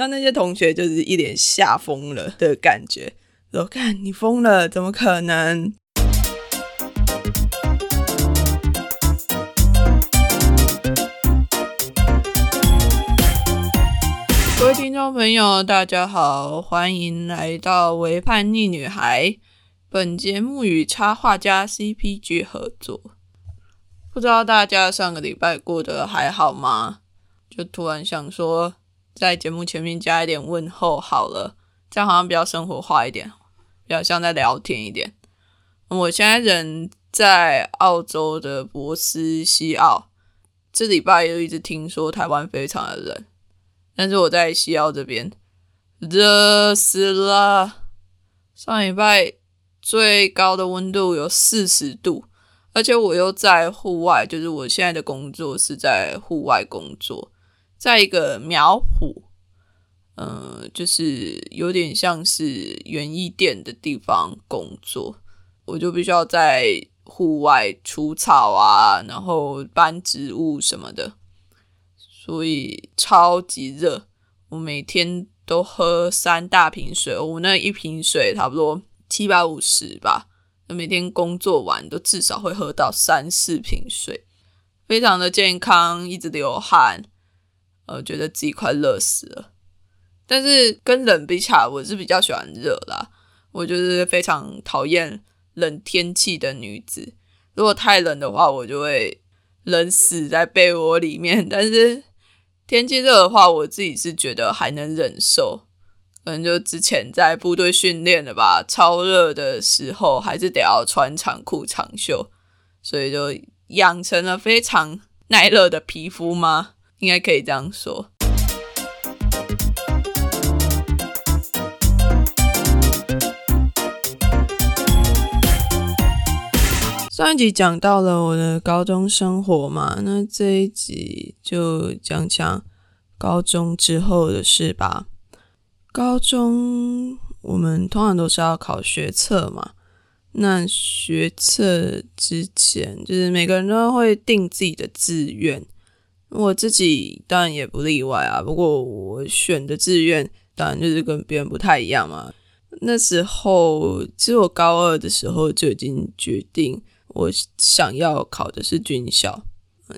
那那些同学就是一脸吓疯了的感觉，说：“看你疯了，怎么可能？”各位听众朋友，大家好，欢迎来到《为叛逆女孩》。本节目与插画家 CPG 合作。不知道大家上个礼拜过得还好吗？就突然想说。在节目前面加一点问候好了，这样好像比较生活化一点，比较像在聊天一点。我现在人在澳洲的博斯西澳，这礼拜又一直听说台湾非常的冷，但是我在西澳这边热死了。上礼拜最高的温度有四十度，而且我又在户外，就是我现在的工作是在户外工作。在一个苗圃，嗯，就是有点像是园艺店的地方工作，我就必须要在户外除草啊，然后搬植物什么的，所以超级热。我每天都喝三大瓶水，我那一瓶水差不多七百五十吧，每天工作完都至少会喝到三四瓶水，非常的健康，一直流汗。呃，觉得自己快热死了，但是跟冷比起来，我是比较喜欢热啦。我就是非常讨厌冷天气的女子，如果太冷的话，我就会冷死在被窝里面。但是天气热的话，我自己是觉得还能忍受。可能就之前在部队训练的吧，超热的时候还是得要穿长裤长袖，所以就养成了非常耐热的皮肤吗？应该可以这样说。上一集讲到了我的高中生活嘛，那这一集就讲讲高中之后的事吧。高中我们通常都是要考学测嘛，那学测之前就是每个人都会定自己的志愿。我自己当然也不例外啊，不过我选的志愿当然就是跟别人不太一样嘛。那时候其实我高二的时候就已经决定，我想要考的是军校，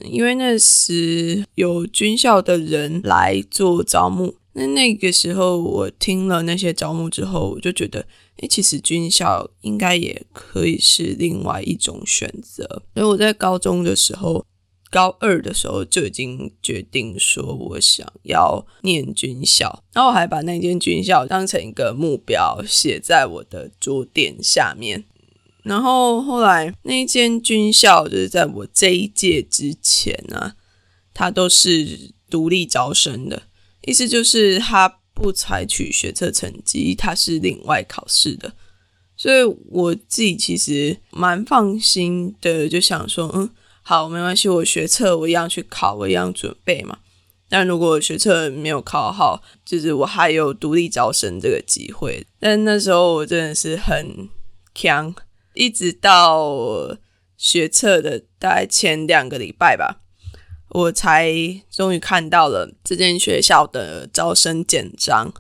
因为那时有军校的人来做招募。那那个时候我听了那些招募之后，我就觉得，诶，其实军校应该也可以是另外一种选择。所以我在高中的时候。高二的时候就已经决定说，我想要念军校，然后我还把那间军校当成一个目标，写在我的桌垫下面。然后后来那间军校就是在我这一届之前呢，它都是独立招生的，意思就是它不采取学测成绩，它是另外考试的。所以我自己其实蛮放心的，就想说，嗯。好，没关系，我学测我一样去考，我一样准备嘛。但如果学测没有考好，就是我还有独立招生这个机会。但那时候我真的是很强，一直到学测的大概前两个礼拜吧，我才终于看到了这间学校的招生简章，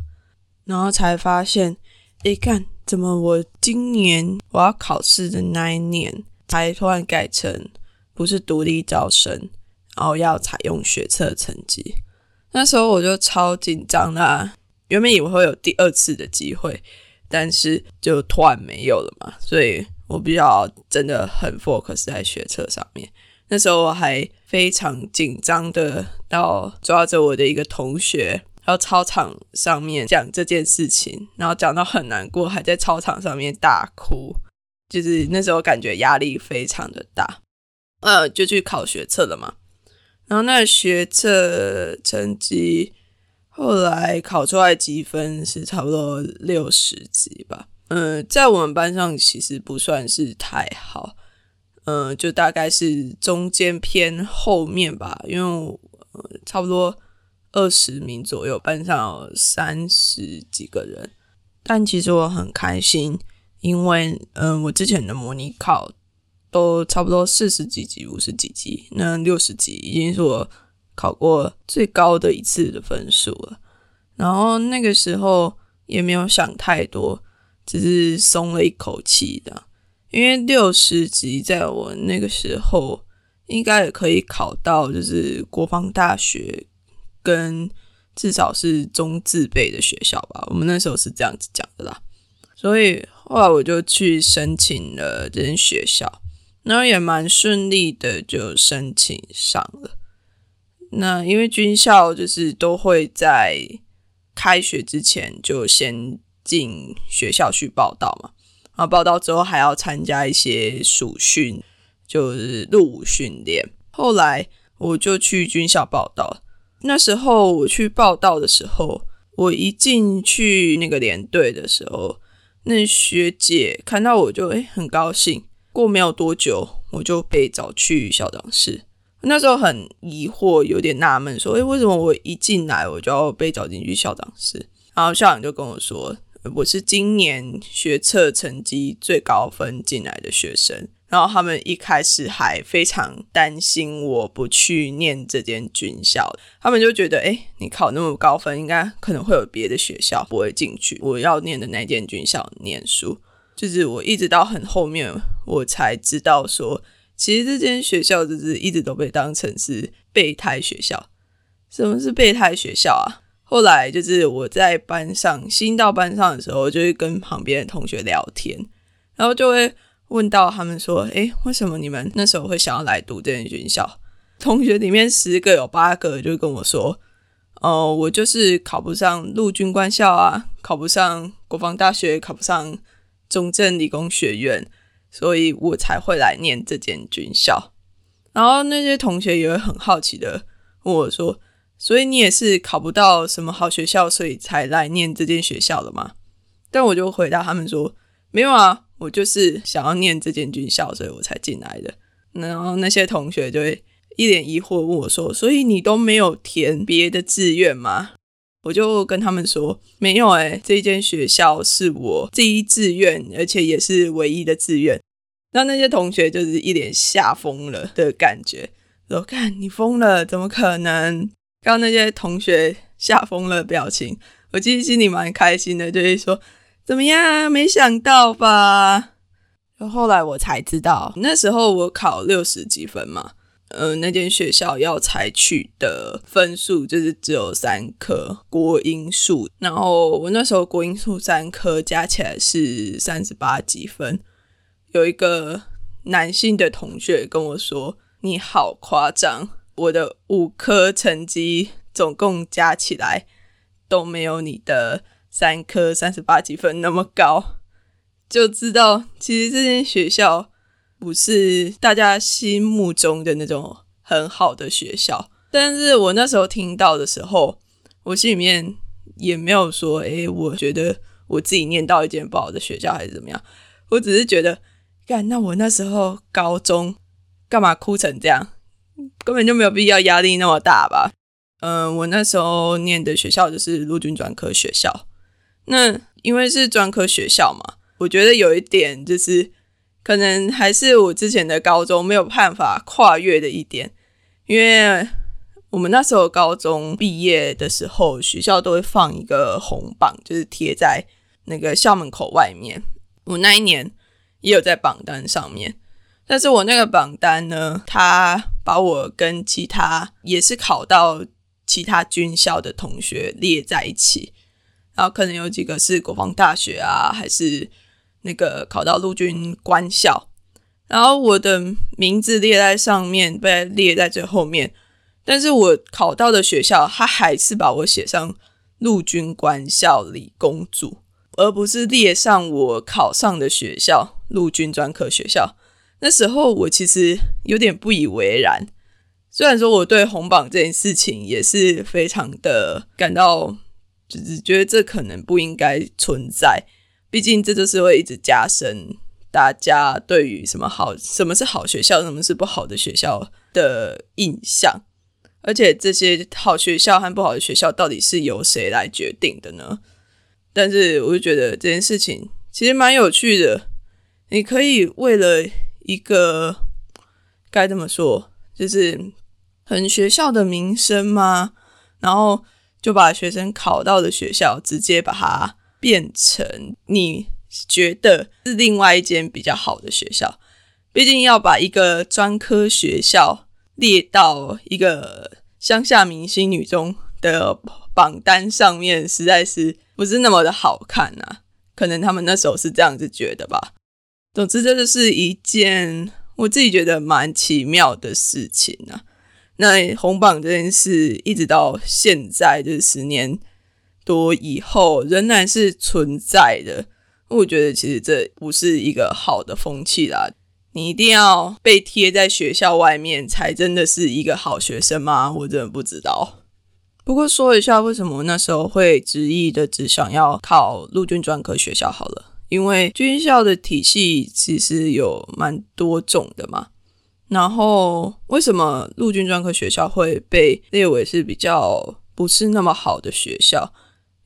然后才发现，一看怎么我今年我要考试的那一年，才突然改成。不是独立招生，然后要采用学测成绩。那时候我就超紧张啦，原本以为会有第二次的机会，但是就突然没有了嘛。所以我比较真的很 focus 在学测上面。那时候我还非常紧张的，到抓着我的一个同学，到操场上面讲这件事情，然后讲到很难过，还在操场上面大哭。就是那时候感觉压力非常的大。呃，就去考学测了嘛，然后那学测成绩后来考出来积分是差不多六十级吧，嗯，在我们班上其实不算是太好，嗯，就大概是中间偏后面吧，因为差不多二十名左右，班上有三十几个人，但其实我很开心，因为嗯，我之前的模拟考。都差不多四十几级、五十几级，那六十级已经是我考过最高的一次的分数了。然后那个时候也没有想太多，只是松了一口气的，因为六十级在我那个时候应该也可以考到，就是国防大学跟至少是中自备的学校吧。我们那时候是这样子讲的啦，所以后来我就去申请了这间学校，然后也蛮顺利的就申请上了。那因为军校就是都会在开学之前就先进学校去报道嘛，然后报道之后还要参加一些暑训，就是入伍训练。后来我就去军校报道，那时候我去报道的时候，我一进去那个连队的时候，那学姐看到我就诶很高兴。过没有多久，我就被找去校长室。那时候很疑惑，有点纳闷，说：“诶，为什么我一进来我就要被找进去校长室？”然后校长就跟我说：“我是今年学测成绩最高分进来的学生。”然后他们一开始还非常担心我不去念这间军校，他们就觉得：“诶，你考那么高分，应该可能会有别的学校不会进去。我要念的那间军校念书，就是我一直到很后面我才知道说。”其实这间学校就是一直都被当成是备胎学校。什么是备胎学校啊？后来就是我在班上新到班上的时候，就会跟旁边的同学聊天，然后就会问到他们说：“诶，为什么你们那时候会想要来读这间学校？”同学里面十个有八个就跟我说：“哦，我就是考不上陆军官校啊，考不上国防大学，考不上中正理工学院。”所以我才会来念这间军校，然后那些同学也会很好奇的问我说：“所以你也是考不到什么好学校，所以才来念这间学校的吗？”但我就回答他们说：“没有啊，我就是想要念这间军校，所以我才进来的。”然后那些同学就会一脸疑惑问我说：“所以你都没有填别的志愿吗？”我就跟他们说没有哎，这间学校是我第一志愿，而且也是唯一的志愿。那那些同学就是一脸吓疯了的感觉，说：“看你疯了，怎么可能？”刚刚那些同学吓疯了表情，我其实心里蛮开心的，就是说：“怎么样？没想到吧？”后来我才知道，那时候我考六十几分嘛。呃，那间学校要采取的分数就是只有三科国英数，然后我那时候国英数三科加起来是三十八几分。有一个男性的同学跟我说：“你好夸张，我的五科成绩总共加起来都没有你的三科三十八几分那么高。”就知道其实这间学校。不是大家心目中的那种很好的学校，但是我那时候听到的时候，我心里面也没有说，诶，我觉得我自己念到一间不好的学校还是怎么样，我只是觉得，干，那我那时候高中干嘛哭成这样，根本就没有必要压力那么大吧？嗯，我那时候念的学校就是陆军专科学校，那因为是专科学校嘛，我觉得有一点就是。可能还是我之前的高中没有办法跨越的一点，因为我们那时候高中毕业的时候，学校都会放一个红榜，就是贴在那个校门口外面。我那一年也有在榜单上面，但是我那个榜单呢，他把我跟其他也是考到其他军校的同学列在一起，然后可能有几个是国防大学啊，还是。那个考到陆军官校，然后我的名字列在上面，被列在最后面。但是我考到的学校，他还是把我写上陆军官校理工组，而不是列上我考上的学校陆军专科学校。那时候我其实有点不以为然，虽然说我对红榜这件事情也是非常的感到，就是觉得这可能不应该存在。毕竟这就是会一直加深大家对于什么好、什么是好学校、什么是不好的学校的印象，而且这些好学校和不好的学校到底是由谁来决定的呢？但是我就觉得这件事情其实蛮有趣的，你可以为了一个该这么说，就是很学校的名声吗？然后就把学生考到的学校直接把它变成你觉得是另外一间比较好的学校。毕竟要把一个专科学校列到一个乡下明星女中的榜单上面，实在是不是那么的好看啊？可能他们那时候是这样子觉得吧。总之，这就是一件我自己觉得蛮奇妙的事情啊。那红榜这件事，一直到现在，就是十年多以后，仍然是存在的。我觉得其实这不是一个好的风气啦。你一定要被贴在学校外面，才真的是一个好学生吗？我真的不知道。不过说一下，为什么那时候会执意的只想要考陆军专科学校好了，因为军校的体系其实有蛮多种的嘛。然后为什么陆军专科学校会被列为是比较不是那么好的学校？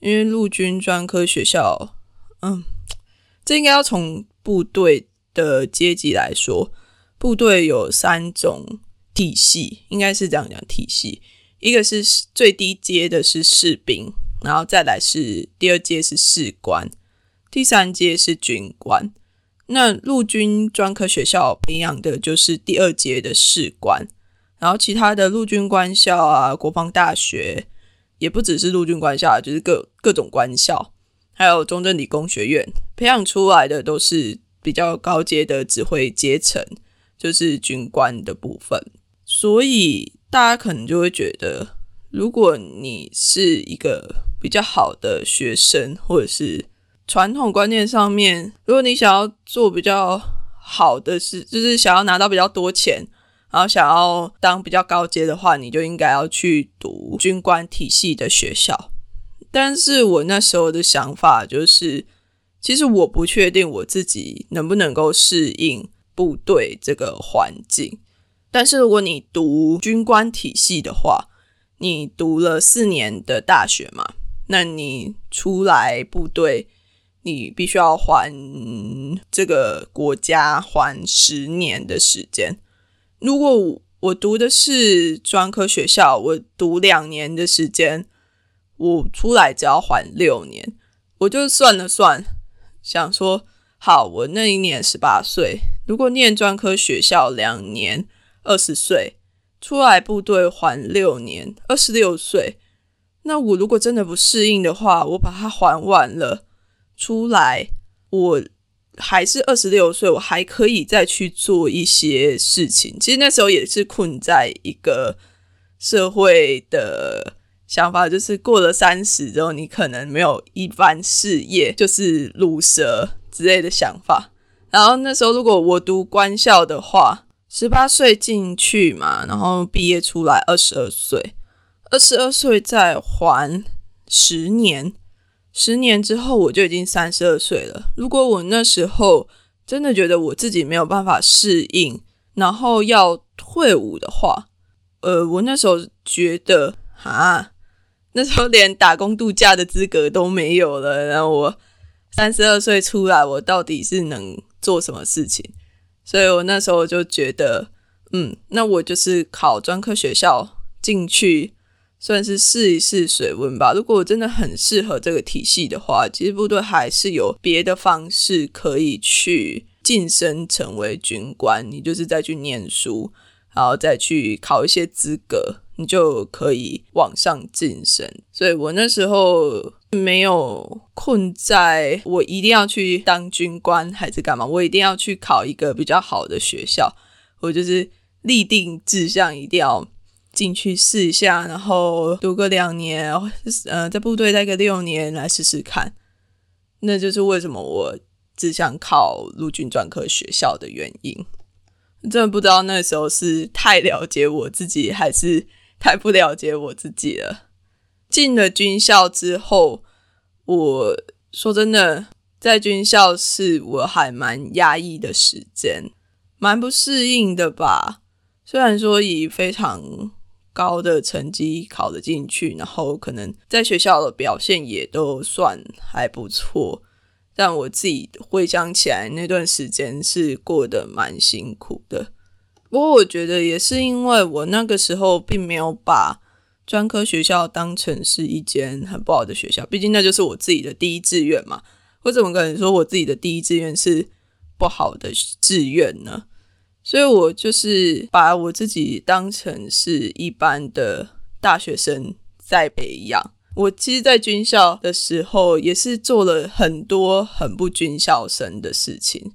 因为陆军专科学校，嗯，这应该要从部队。的阶级来说，部队有三种体系，应该是这样讲体系。一个是最低阶的是士兵，然后再来是第二阶是士官，第三阶是军官。那陆军专科学校培养的就是第二阶的士官，然后其他的陆军官校啊、国防大学，也不只是陆军官校，就是各各种官校，还有中正理工学院培养出来的都是。比较高阶的指挥阶层就是军官的部分，所以大家可能就会觉得，如果你是一个比较好的学生，或者是传统观念上面，如果你想要做比较好的事，就是想要拿到比较多钱，然后想要当比较高阶的话，你就应该要去读军官体系的学校。但是我那时候的想法就是。其实我不确定我自己能不能够适应部队这个环境，但是如果你读军官体系的话，你读了四年的大学嘛，那你出来部队，你必须要还这个国家还十年的时间。如果我读的是专科学校，我读两年的时间，我出来只要还六年，我就算了算。想说好，我那一年十八岁，如果念专科学校两年，二十岁出来部队还六年，二十六岁。那我如果真的不适应的话，我把它还完了出来，我还是二十六岁，我还可以再去做一些事情。其实那时候也是困在一个社会的。想法就是过了三十之后，你可能没有一番事业，就是卤蛇之类的想法。然后那时候，如果我读官校的话，十八岁进去嘛，然后毕业出来二十二岁，二十二岁再还十年，十年之后我就已经三十二岁了。如果我那时候真的觉得我自己没有办法适应，然后要退伍的话，呃，我那时候觉得啊。那时候连打工度假的资格都没有了，然后我三十二岁出来，我到底是能做什么事情？所以我那时候就觉得，嗯，那我就是考专科学校进去，算是试一试水温吧。如果我真的很适合这个体系的话，其实部队还是有别的方式可以去晋升成为军官，你就是再去念书，然后再去考一些资格。你就可以往上晋升，所以我那时候没有困在我一定要去当军官还是干嘛，我一定要去考一个比较好的学校，我就是立定志向，一定要进去试一下，然后读个两年，呃，在部队待个六年来试试看。那就是为什么我只想考陆军专科学校的原因。真的不知道那时候是太了解我自己，还是。太不了解我自己了。进了军校之后，我说真的，在军校是我还蛮压抑的时间，蛮不适应的吧。虽然说以非常高的成绩考得进去，然后可能在学校的表现也都算还不错，但我自己回想起来，那段时间是过得蛮辛苦的。不过我觉得也是因为我那个时候并没有把专科学校当成是一间很不好的学校，毕竟那就是我自己的第一志愿嘛。我怎么可能说我自己的第一志愿是不好的志愿呢？所以我就是把我自己当成是一般的大学生在培养。我其实，在军校的时候，也是做了很多很不军校生的事情。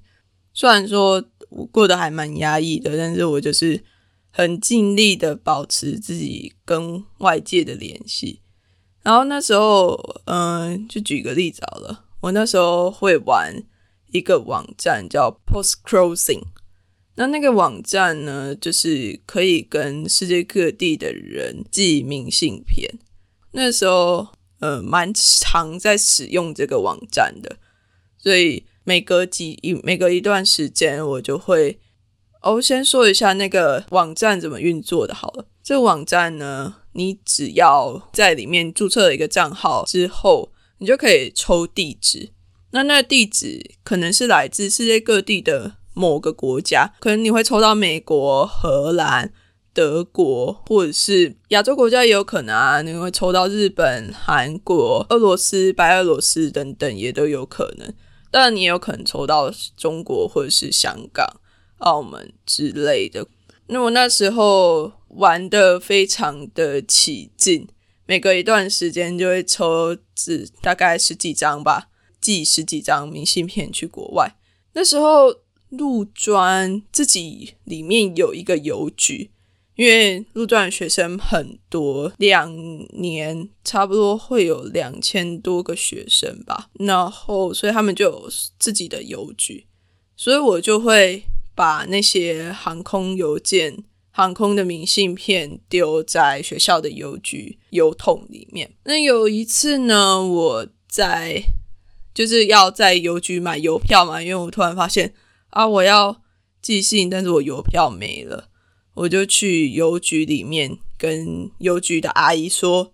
虽然说我过得还蛮压抑的，但是我就是很尽力的保持自己跟外界的联系。然后那时候，嗯，就举个例子好了，我那时候会玩一个网站叫 Post Crossing。那那个网站呢，就是可以跟世界各地的人寄明信片。那时候，呃，蛮常在使用这个网站的，所以每隔几每隔一段时间，我就会哦，先说一下那个网站怎么运作的。好了，这个网站呢，你只要在里面注册一个账号之后，你就可以抽地址。那那地址可能是来自世界各地的某个国家，可能你会抽到美国、荷兰。德国或者是亚洲国家也有可能啊，你会抽到日本、韩国、俄罗斯、白俄罗斯等等，也都有可能。当然，你也有可能抽到中国或者是香港、澳门之类的。那我那时候玩的非常的起劲，每隔一段时间就会抽只大概十几张吧，寄十几张明信片去国外。那时候陆专自己里面有一个邮局。因为陆专学生很多，两年差不多会有两千多个学生吧，然后所以他们就有自己的邮局，所以我就会把那些航空邮件、航空的明信片丢在学校的邮局邮筒里面。那有一次呢，我在就是要在邮局买邮票嘛，因为我突然发现啊，我要寄信，但是我邮票没了。我就去邮局里面跟邮局的阿姨说：“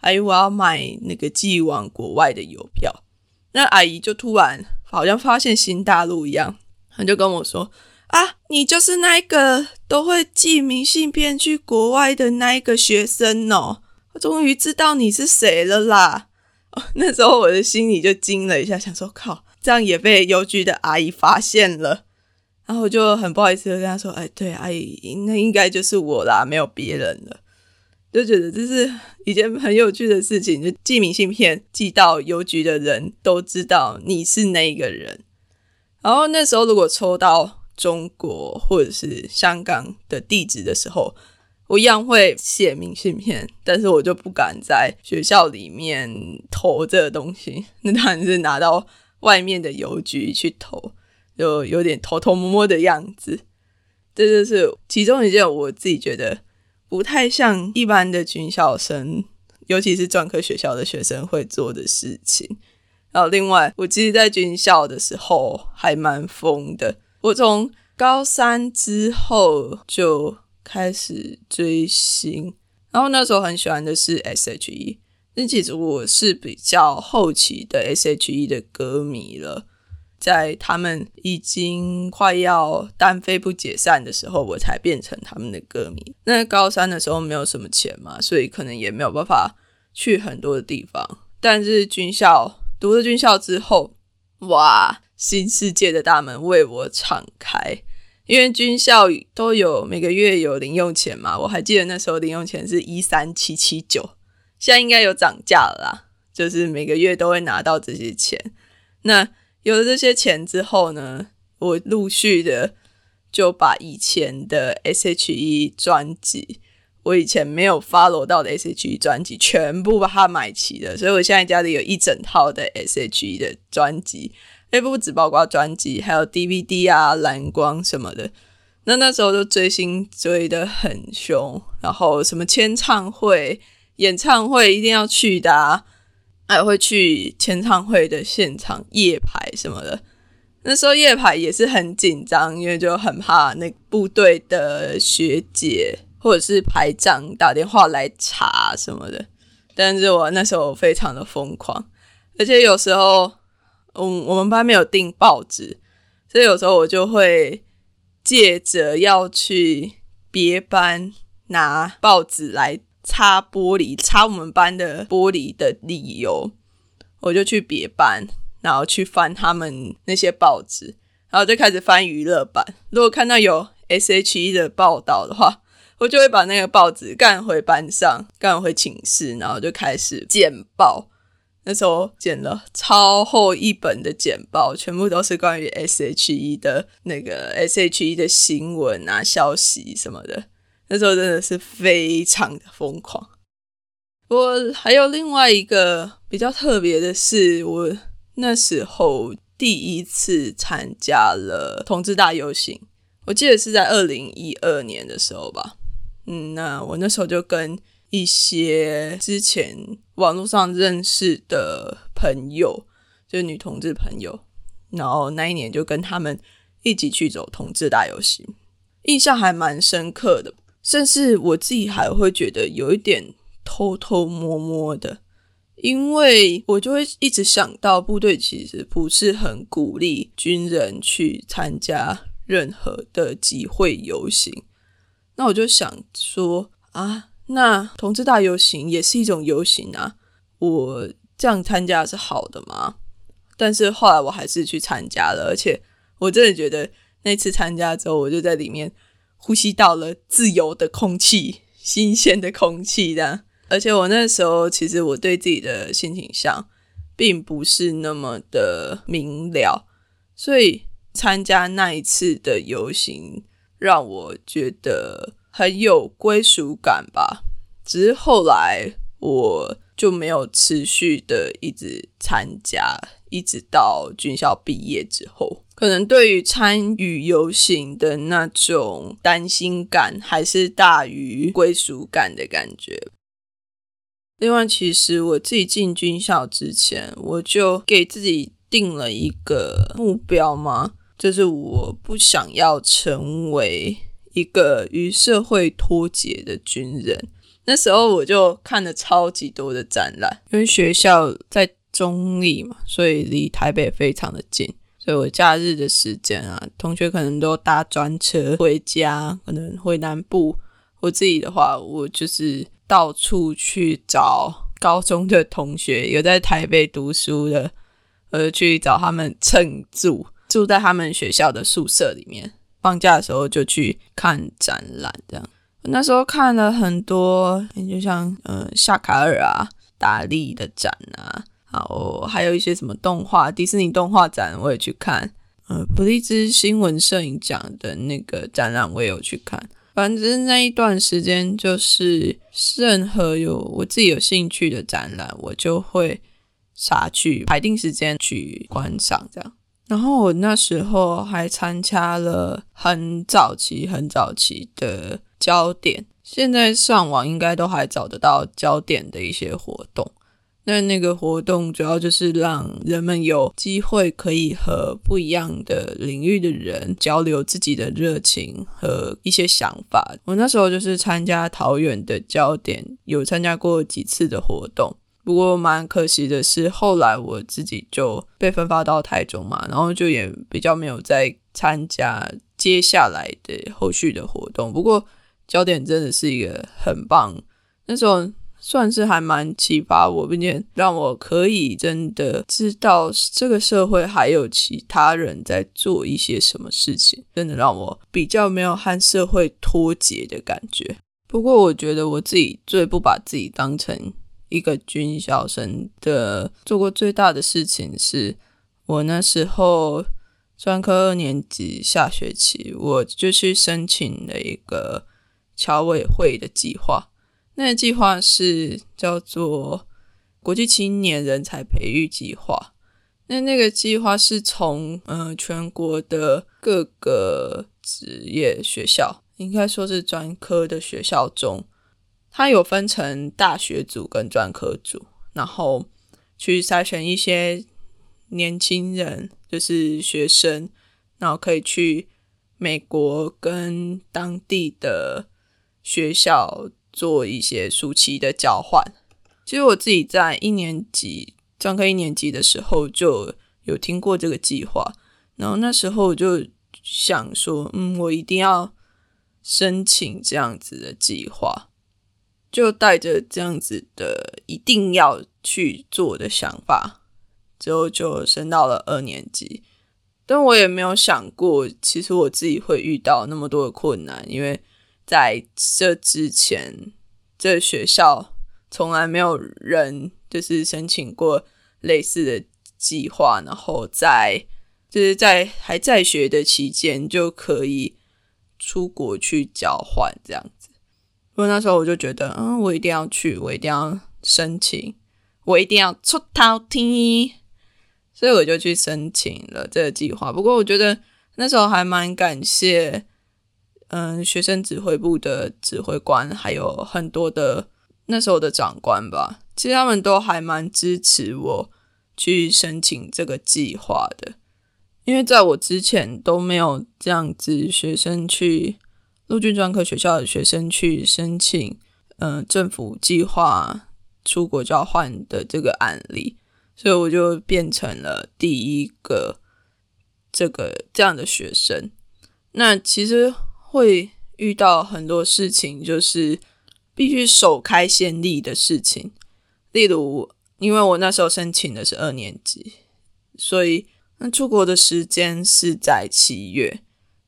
阿姨，我要买那个寄往国外的邮票。”那阿姨就突然好像发现新大陆一样，她就跟我说：“啊，你就是那一个都会寄明信片去国外的那一个学生哦！我终于知道你是谁了啦！” 那时候我的心里就惊了一下，想说：“靠，这样也被邮局的阿姨发现了。”然后我就很不好意思的跟她说：“哎，对，阿姨，那应该就是我啦，没有别人了。”就觉得这是一件很有趣的事情，就寄明信片寄到邮局的人都知道你是那个人。然后那时候如果抽到中国或者是香港的地址的时候，我一样会写明信片，但是我就不敢在学校里面投这个东西，那当然是拿到外面的邮局去投。就有点偷偷摸摸的样子，这就是其中一件我自己觉得不太像一般的军校生，尤其是专科学校的学生会做的事情。然后另外，我其实，在军校的时候还蛮疯的。我从高三之后就开始追星，然后那时候很喜欢的是 S.H.E，那其实我是比较后期的 S.H.E 的歌迷了。在他们已经快要单飞不解散的时候，我才变成他们的歌迷。那高三的时候没有什么钱嘛，所以可能也没有办法去很多的地方。但是军校读了军校之后，哇，新世界的大门为我敞开。因为军校都有每个月有零用钱嘛，我还记得那时候零用钱是一三七七九，现在应该有涨价了啦。就是每个月都会拿到这些钱，那。有了这些钱之后呢，我陆续的就把以前的 S.H.E 专辑，我以前没有 follow 到的 S.H.E 专辑，全部把它买齐了。所以我现在家里有一整套的 S.H.E 的专辑，哎，不只包括专辑，还有 DVD 啊、蓝光什么的。那那时候就追星追的很凶，然后什么签唱会、演唱会一定要去的啊。还会去签唱会的现场夜排什么的，那时候夜排也是很紧张，因为就很怕那部队的学姐或者是排长打电话来查什么的。但是我那时候非常的疯狂，而且有时候，嗯，我们班没有订报纸，所以有时候我就会借着要去别班拿报纸来。擦玻璃、擦我们班的玻璃的理由，我就去别班，然后去翻他们那些报纸，然后就开始翻娱乐版。如果看到有 S.H.E 的报道的话，我就会把那个报纸干回班上，干回寝室，然后就开始剪报。那时候剪了超厚一本的简报，全部都是关于 S.H.E 的那个 S.H.E 的新闻啊、消息什么的。那时候真的是非常的疯狂。我还有另外一个比较特别的是，我那时候第一次参加了同志大游行，我记得是在二零一二年的时候吧。嗯，那我那时候就跟一些之前网络上认识的朋友，就是女同志朋友，然后那一年就跟他们一起去走同志大游行，印象还蛮深刻的。甚至我自己还会觉得有一点偷偷摸摸的，因为我就会一直想到部队其实不是很鼓励军人去参加任何的集会游行。那我就想说啊，那同志大游行也是一种游行啊，我这样参加是好的吗？但是后来我还是去参加了，而且我真的觉得那次参加之后，我就在里面。呼吸到了自由的空气，新鲜的空气的。而且我那时候其实我对自己的性倾向并不是那么的明了，所以参加那一次的游行让我觉得很有归属感吧。只是后来我就没有持续的一直参加，一直到军校毕业之后。可能对于参与游行的那种担心感，还是大于归属感的感觉。另外，其实我自己进军校之前，我就给自己定了一个目标嘛，就是我不想要成为一个与社会脱节的军人。那时候我就看了超级多的展览，因为学校在中立嘛，所以离台北非常的近。所以我假日的时间啊，同学可能都搭专车回家，可能回南部。我自己的话，我就是到处去找高中的同学，有在台北读书的，呃，去找他们蹭住，住在他们学校的宿舍里面。放假的时候就去看展览，这样。那时候看了很多，就像呃夏卡尔啊、达利的展啊。然后，还有一些什么动画，迪士尼动画展我也去看，呃，普利兹新闻摄影奖的那个展览我也有去看。反正那一段时间，就是任何有我自己有兴趣的展览，我就会杀去排定时间去观赏这样。然后我那时候还参加了很早期、很早期的焦点，现在上网应该都还找得到焦点的一些活动。那那个活动主要就是让人们有机会可以和不一样的领域的人交流自己的热情和一些想法。我那时候就是参加桃园的焦点，有参加过几次的活动。不过蛮可惜的是，后来我自己就被分发到台中嘛，然后就也比较没有再参加接下来的后续的活动。不过焦点真的是一个很棒，那时候。算是还蛮启发我，并且让我可以真的知道这个社会还有其他人在做一些什么事情，真的让我比较没有和社会脱节的感觉。不过，我觉得我自己最不把自己当成一个军校生的做过最大的事情，是我那时候专科二年级下学期，我就去申请了一个侨委会的计划。那计划是叫做国际青年人才培育计划。那那个计划是从呃全国的各个职业学校，应该说是专科的学校中，它有分成大学组跟专科组，然后去筛选一些年轻人，就是学生，然后可以去美国跟当地的学校。做一些暑期的交换。其实我自己在一年级专科一年级的时候就有听过这个计划，然后那时候我就想说，嗯，我一定要申请这样子的计划。就带着这样子的一定要去做的想法，之后就升到了二年级。但我也没有想过，其实我自己会遇到那么多的困难，因为在这之前，这学校从来没有人就是申请过类似的计划，然后在就是在还在学的期间就可以出国去交换这样子。因为那时候我就觉得，嗯，我一定要去，我一定要申请，我一定要出头天，所以我就去申请了这个计划。不过我觉得那时候还蛮感谢，嗯，学生指挥部的指挥官，还有很多的那时候的长官吧，其实他们都还蛮支持我去申请这个计划的，因为在我之前都没有这样子学生去。陆军专科学校的学生去申请，嗯，政府计划出国交换的这个案例，所以我就变成了第一个这个这样的学生。那其实会遇到很多事情，就是必须首开先例的事情。例如，因为我那时候申请的是二年级，所以那出国的时间是在七月。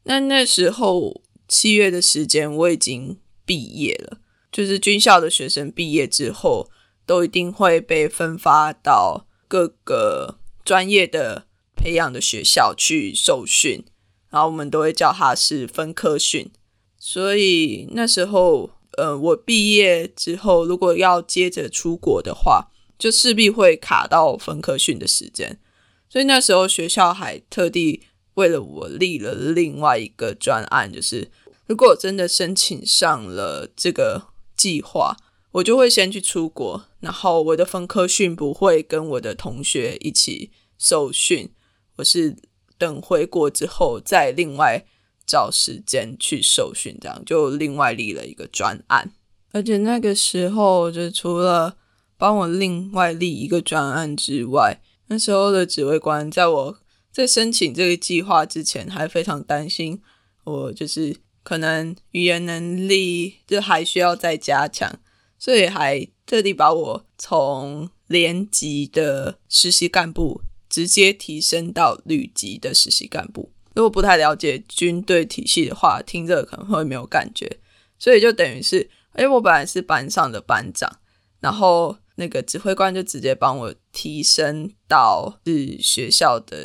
那那时候。七月的时间，我已经毕业了。就是军校的学生毕业之后，都一定会被分发到各个专业的培养的学校去受训，然后我们都会叫它是分科训。所以那时候，呃，我毕业之后，如果要接着出国的话，就势必会卡到分科训的时间。所以那时候学校还特地为了我立了另外一个专案，就是。如果真的申请上了这个计划，我就会先去出国，然后我的分科训不会跟我的同学一起受训，我是等回国之后再另外找时间去受训，这样就另外立了一个专案。而且那个时候，就除了帮我另外立一个专案之外，那时候的指挥官在我在申请这个计划之前，还非常担心我，就是。可能语言能力就还需要再加强，所以还特地把我从连级的实习干部直接提升到旅级的实习干部。如果不太了解军队体系的话，听着可能会没有感觉，所以就等于是，哎，我本来是班上的班长，然后那个指挥官就直接帮我提升到是学校的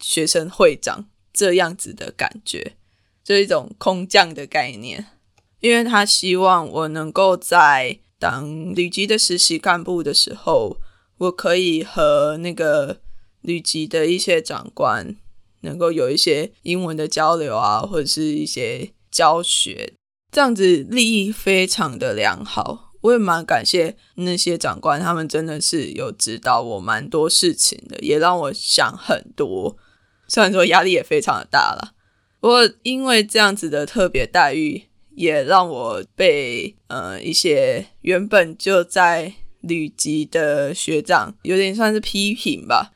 学生会长这样子的感觉。这一种空降的概念，因为他希望我能够在当旅级的实习干部的时候，我可以和那个旅级的一些长官能够有一些英文的交流啊，或者是一些教学，这样子利益非常的良好。我也蛮感谢那些长官，他们真的是有指导我蛮多事情的，也让我想很多。虽然说压力也非常的大了。不过，因为这样子的特别待遇，也让我被呃一些原本就在旅级的学长有点算是批评吧。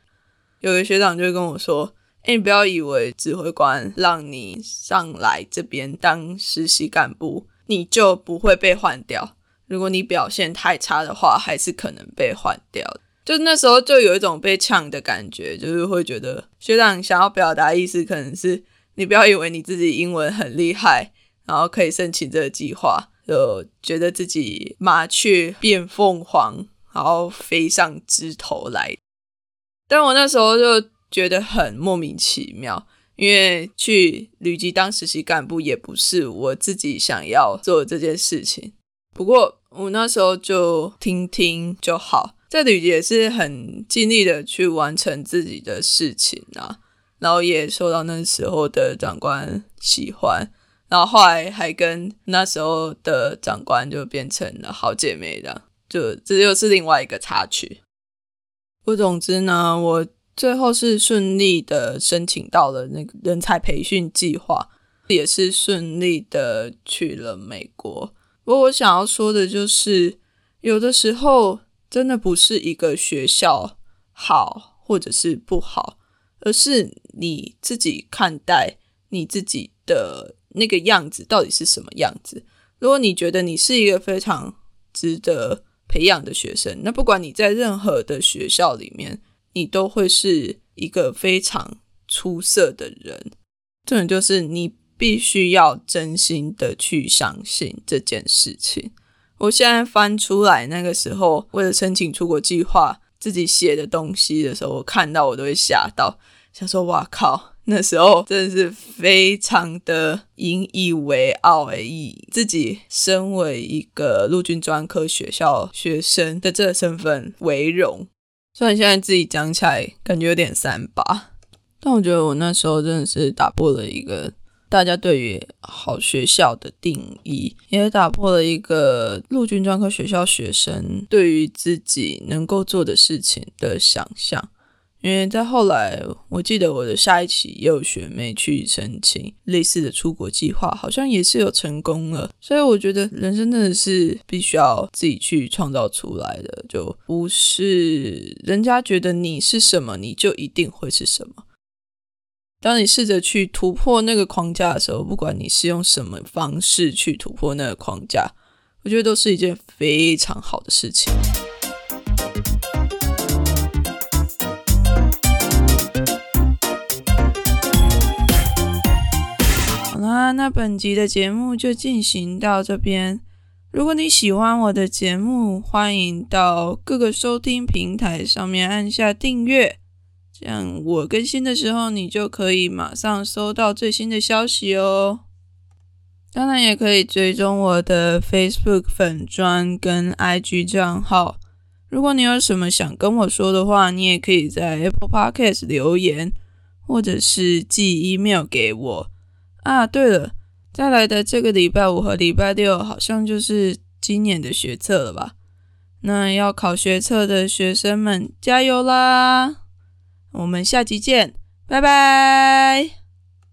有个学长就跟我说：“哎，你不要以为指挥官让你上来这边当实习干部，你就不会被换掉。如果你表现太差的话，还是可能被换掉。”就那时候就有一种被呛的感觉，就是会觉得学长想要表达意思可能是。你不要以为你自己英文很厉害，然后可以申请这个计划，就觉得自己麻雀变凤凰，然后飞上枝头来。但我那时候就觉得很莫名其妙，因为去旅级当实习干部也不是我自己想要做这件事情。不过我那时候就听听就好，在旅级也是很尽力的去完成自己的事情啊。然后也受到那时候的长官喜欢，然后后来还跟那时候的长官就变成了好姐妹的，就这又是另外一个插曲。不总之呢，我最后是顺利的申请到了那个人才培训计划，也是顺利的去了美国。不过我想要说的就是，有的时候真的不是一个学校好或者是不好。而是你自己看待你自己的那个样子到底是什么样子？如果你觉得你是一个非常值得培养的学生。那不管你在任何的学校里面，你都会是一个非常出色的人。重点就是你必须要真心的去相信这件事情。我现在翻出来那个时候，为了申请出国计划自己写的东西的时候，我看到我都会吓到，想说：“哇靠！”那时候真的是非常的引以为傲，以自己身为一个陆军专科学校学生的这个身份为荣。虽然现在自己讲起来感觉有点三八，但我觉得我那时候真的是打破了一个。大家对于好学校的定义，也打破了一个陆军专科学校学生对于自己能够做的事情的想象。因为在后来，我记得我的下一期也有学妹去申请类似的出国计划，好像也是有成功了。所以我觉得人生真的是必须要自己去创造出来的，就不是人家觉得你是什么，你就一定会是什么。当你试着去突破那个框架的时候，不管你是用什么方式去突破那个框架，我觉得都是一件非常好的事情。那本集的节目就进行到这边。如果你喜欢我的节目，欢迎到各个收听平台上面按下订阅。这样我更新的时候，你就可以马上收到最新的消息哦。当然，也可以追踪我的 Facebook 粉专跟 IG 账号。如果你有什么想跟我说的话，你也可以在 Apple Podcast 留言，或者是寄 email 给我。啊，对了，再来的这个礼拜五和礼拜六，好像就是今年的学测了吧？那要考学测的学生们，加油啦！我们下期见，拜拜。